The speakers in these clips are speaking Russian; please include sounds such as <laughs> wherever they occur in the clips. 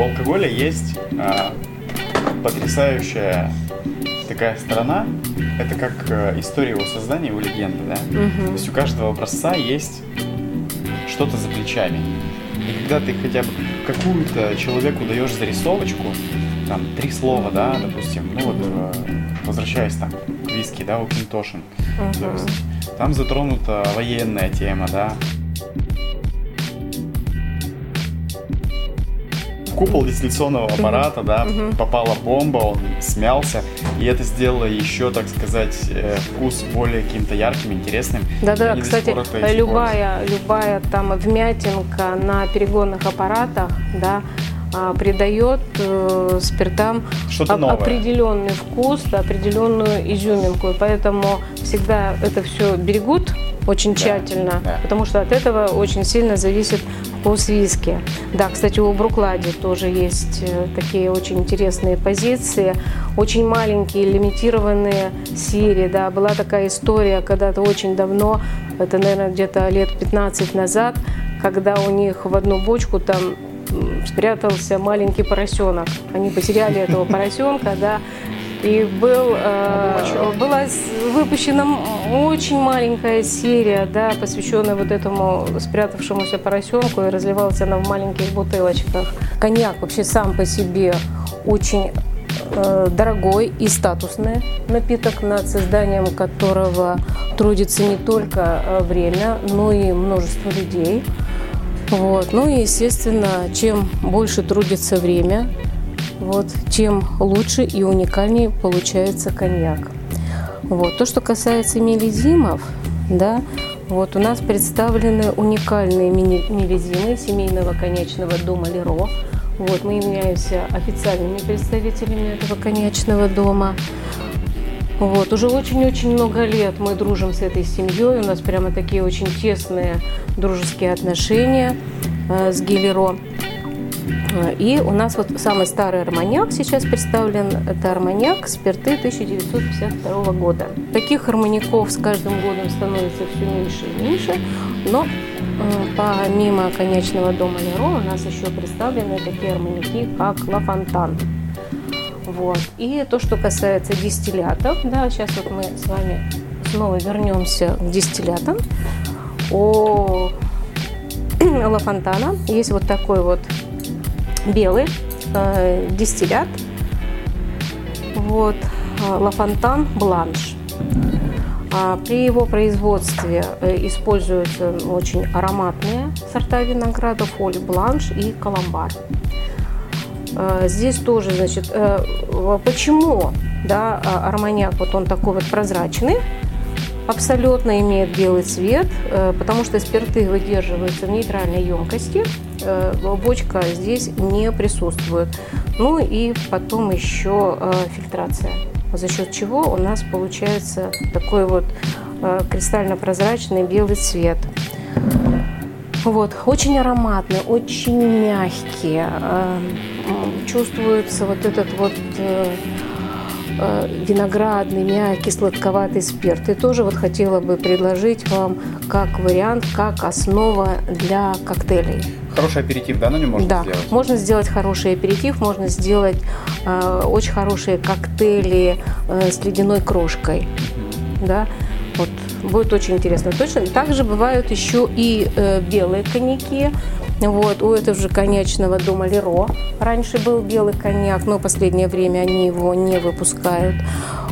у алкоголя есть а, потрясающая такая сторона. Это как а, история его создания, его легенда, да? Мгм. То есть у каждого образца есть что-то за плечами. И когда ты хотя бы какую-то человеку даешь зарисовочку, там, три слова, да, допустим, ну вот, э, возвращаясь там к виски, да, у Кинтошин, есть там затронута военная тема, да. Купол дистилляционного аппарата, да, попала бомба, он смялся, и это сделало еще, так сказать, э, вкус более каким-то ярким, интересным. Да-да, кстати, любая, любая там вмятинка на перегонных аппаратах, да, а, придает э, спиртам определенный вкус, да, определенную изюминку. И поэтому всегда это все берегут очень Да, тщательно, да. потому что от этого очень сильно зависит вкус виски. Да, кстати, у Бруклади тоже есть э, такие очень интересные позиции, очень маленькие лимитированные серии. Да, была такая история когда-то очень давно, это, наверное, где-то лет 15 назад, когда у них в одну бочку там спрятался маленький поросенок. Они потеряли этого <laughs> поросенка, да, и был, э, была выпущена очень маленькая серия, да, посвященная вот этому спрятавшемуся поросенку, и разливалась она в маленьких бутылочках. Коньяк вообще сам по себе очень э, дорогой и статусный напиток, над созданием которого трудится не только э, время, но и множество людей. Вот. Ну и, естественно, чем больше трудится время, вот, тем лучше и уникальнее получается коньяк. Вот. То, что касается мелизимов, да, вот у нас представлены уникальные мелизимы семейного коньячного дома Леро. Вот, мы являемся официальными представителями этого коньячного дома. Вот, уже очень-очень много лет мы дружим с этой семьей. У нас прямо такие очень тесные дружеские отношения э, с Гелеро. И у нас вот самый старый арманьяк сейчас представлен. Это арманьяк спирты 1952 года. Таких арманьяков с каждым годом становится все меньше и меньше. Но э, помимо конечного дома Леро у нас еще представлены такие арманьяки, как Ла Фонтан. Вот. И то, что касается дистиллятов, да, сейчас вот мы с вами снова вернемся к дистиллятам. У <clears throat> Ла Фонтана есть вот такой вот белый э, дистиллят. Вот, э, Ла Фонтан Бланш. А При его производстве э, используются очень ароматные сорта винограда, фоль бланш и каламбар. Э, Здесь тоже, значит, почему, да, а- арманьяк, вот он такой вот прозрачный, абсолютно имеет белый цвет, э, потому что спирты выдерживаются в нейтральной емкости, э, бочка здесь не присутствует. Ну и потом еще э, фильтрация, за счет чего у нас получается такой вот кристально-прозрачный белый цвет. Вот, очень ароматный, очень мягкий. Чувствуется вот этот вот виноградный, мягкий, сладковатый спирт. И тоже вот хотела бы предложить вам как вариант, как основа для коктейлей. Хороший аперитив, да, на нем можно да, сделать? можно сделать хороший аперитив, можно сделать э, очень хорошие коктейли э, с ледяной крошкой. Да, вот будет очень интересно. Точно. Также бывают еще и э, белые коньяки. Вот, у этого же коньячного дома Леро раньше был белый коньяк, но в последнее время они его не выпускают.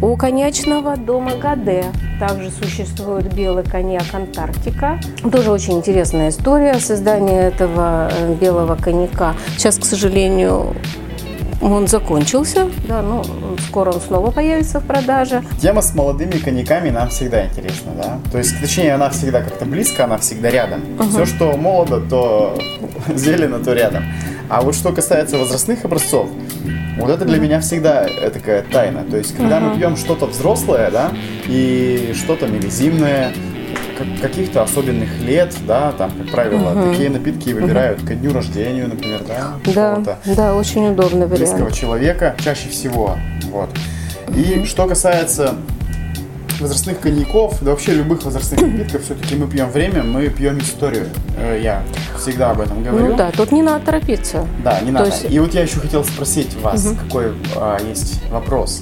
У коньячного дома Гаде также существует белый коньяк Антарктика. Тоже очень интересная история создания этого э, белого коньяка. Сейчас, к сожалению, он закончился, да, но скоро он снова появится в продаже. Тема с молодыми коньяками нам всегда интересна, да? То есть, точнее, она всегда как-то близко, она всегда рядом. Все, что молодо, то <laughs> зелено, то рядом. А вот что касается возрастных образцов, вот это для меня всегда э, такая тайна. То есть, когда мы пьем что-то взрослое, да, и что-то мелизимное, как- каких-то особенных лет, да, там, как правило, такие напитки выбирают ко дню рождения, например, да, Да, да, очень удобный близкого вариант. человека чаще всего. Вот. И что касается возрастных коньяков, да вообще любых возрастных <coughs> напитков, все-таки мы пьем время, мы пьем историю. Э, Я всегда об этом говорю. Ну да, тут не надо торопиться. Да, не То надо. есть- И вот я еще хотел спросить вас, какой а, есть вопрос.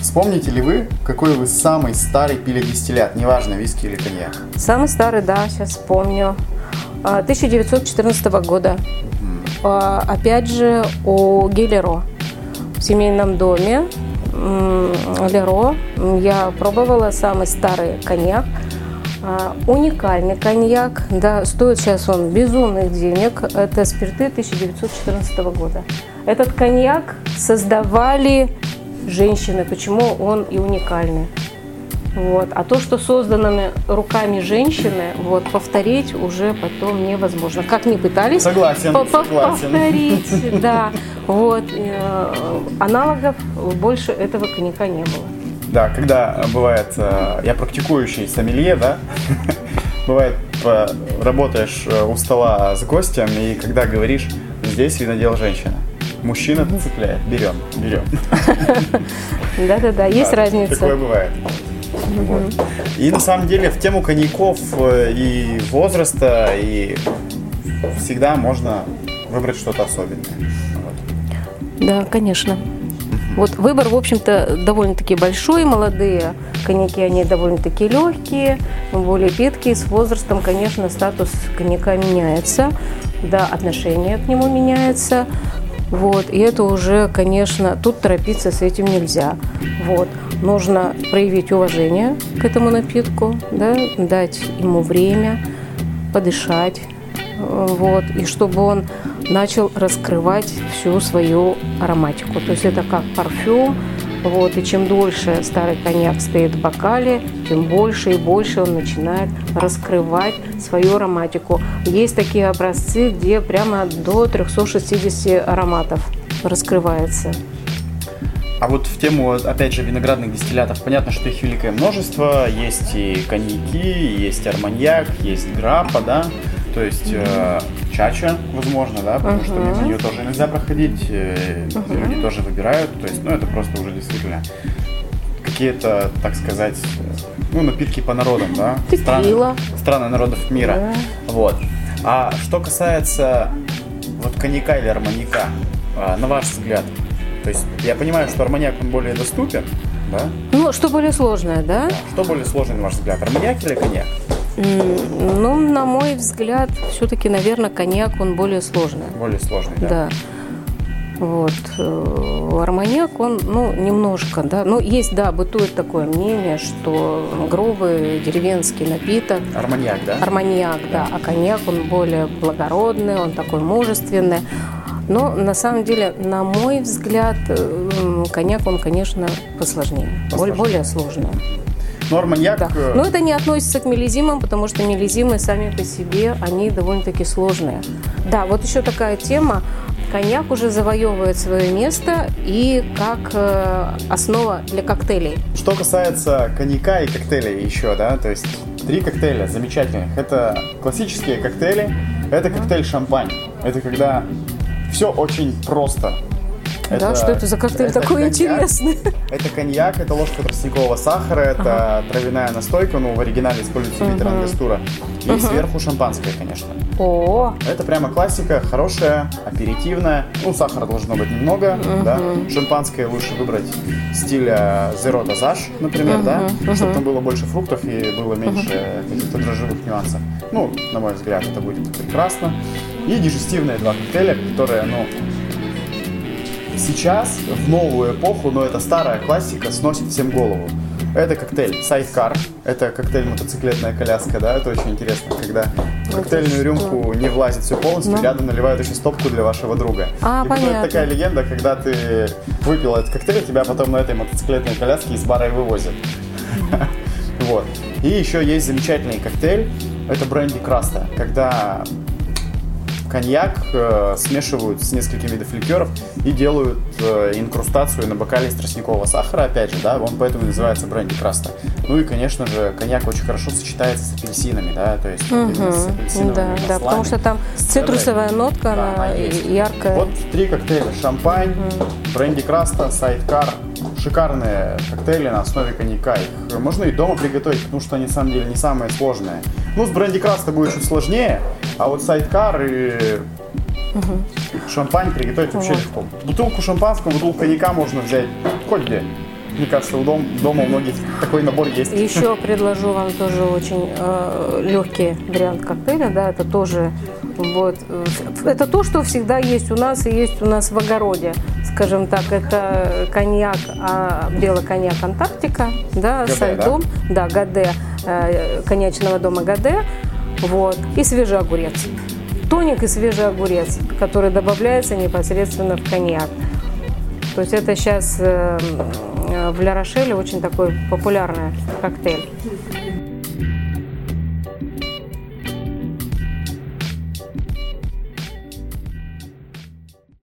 Вспомните ли вы, какой вы самый старый пили дистиллят, неважно, виски или коньяк? Самый старый, да, сейчас вспомню. А, 1914 года. А, Опять же, у Гелеро в семейном доме. М, Леро. Я пробовала самый старый коньяк. А, Уникальный коньяк, да, стоит сейчас он безумных денег. Это спирты 1914 года. Этот коньяк создавали женщины. Почему он и уникальный? Вот. А то, что созданными руками женщины, вот, повторить уже потом невозможно. Как ни пытались Согласен, по- по- согласен. повторить, да. Вот. э, Аналогов больше этого коньяка не было. Да, когда бывает, э, я практикующий сомелье, да, <laughs> бывает, по- работаешь э, у стола с гостем, и когда говоришь, здесь винодел женщина, мужчина цепляет, берем, берем. <laughs> Да-да-да, есть разница. Такое бывает. Вот. И на самом деле в тему коньяков э, и возраста, и всегда можно выбрать что-то особенное. Вот. Да, конечно. Вот выбор, в общем-то, довольно-таки большой. Молодые коньяки, они довольно-таки легкие, более питкие. С возрастом, конечно, статус коньяка меняется. Да, отношение к нему меняется. Вот, и это уже, конечно, тут торопиться с этим нельзя. Вот, нужно проявить уважение к этому напитку, да, дать ему время, подышать, э, вот, и чтобы он начал раскрывать всю свою ароматику. То есть это как парфюм, вот, и чем дольше старый коньяк стоит в бокале, тем больше и больше он начинает раскрывать свою ароматику. Есть такие образцы, где прямо до 360 ароматов раскрывается. А вот в тему, опять же, виноградных дистиллятов, понятно, что их великое множество. Есть и коньяки, есть арманьяк, есть граппа, да, то есть э, чача, возможно, да, потому что мимо нее тоже нельзя проходить, э, люди тоже выбирают, то есть, ну, это просто уже действительно какие-то, так сказать, ну, напитки по народам, да, страны, страны народов мира, вот. А что касается вот коньяка или арманьяка, а, на ваш взгляд, то есть я понимаю, что арманьяк он более доступен, да? Ну, что более сложное, да? Что более сложный, на ваш взгляд, арманьяк или коньяк? Ну, на мой взгляд, все-таки, наверное, коньяк, он более сложный. Более сложный, да? Да. Вот. э, Арманьяк, он, ну, немножко, да. Ну, есть, да, бытует такое мнение, что грубый деревенский напиток, Арманьяк, да? арманьяк, да, а коньяк, он более благородный, он такой мужественный. Но на самом деле, на мой взгляд, э, коньяк, он, конечно, посложнее, Посложнее. более сложный. Арманьяк, Да. э, Но это не относится к мелизимам, потому что мелизимы сами по себе, они довольно-таки сложные. Да, вот еще такая тема. Коньяк уже завоевывает свое место и как э, основа для коктейлей. что касается коньяка и коктейлей еще, да, то есть три коктейля замечательных. Это классические коктейли, это коктейль шампань. Это когда все очень просто. Да, что это за коктейль это такой коньяк. интересный? Это коньяк, это ложка тростникового сахара, это травяная настойка, ну, в оригинале используется литр ангастура. И сверху шампанское, конечно. О, Это прямо классика, хорошая, аперитивная. Ну, сахара должно быть немного, да. Шампанское лучше выбрать стиля Zero Dosage, например, да, чтобы там было больше фруктов и было меньше каких-то дрожжевых нюансов. Ну, на мой взгляд, это будет прекрасно. И дежестивные два коктейля, которые, ну, сейчас, в новую эпоху, но это старая классика, сносит всем голову. Это коктейль сайдкар, это коктейль мотоциклетная коляска, да, это очень интересно, когда в коктейльную рюмку не влазит все полностью, Ну. рядом наливают еще стопку для вашего друга. А, И понятно. такая легенда, когда ты выпил этот коктейль, тебя потом на этой мотоциклетной коляске из бара и вывозят. <laughs> Вот. И еще есть замечательный коктейль, это бренди краста, когда коньяк э, смешивают с несколькими видов ликеров и делают э, инкрустацию на бокале из тростникового сахара, опять же, да, он поэтому называется бренди краста. Ну и, конечно же, коньяк очень хорошо сочетается с апельсинами, да, то есть именно с апельсиновыми Да, да, потому маслами. что там цитрусовая нотка, Да, она есть. яркая. Вот три коктейля. Шампань, бренди краста, сайдкар. Шикарные коктейли на основе коньяка. Их можно и дома приготовить, потому что они на самом деле не самые сложные. Ну, с бренди краста будет чуть сложнее, а вот сайдкар и шампань приготовить вообще легко. Бутылку шампанского, бутылку коньяка можно взять хоть где. Мне кажется, у дом, дома у многих такой набор есть. Еще предложу вам тоже очень э, легкий вариант коктейля, да, это тоже вот, э, это то, что всегда есть у нас и есть у нас в огороде, скажем так, это коньяк, а, белый коньяк Антарктика, да, Гаде, со льдом, да, Гаде, э, коньячного дома Гаде, вот, и свежий огурец. Тоник и свежий огурец, который добавляется непосредственно в коньяк. То есть это сейчас э, э, в Ля Рошеле очень такой популярный коктейль.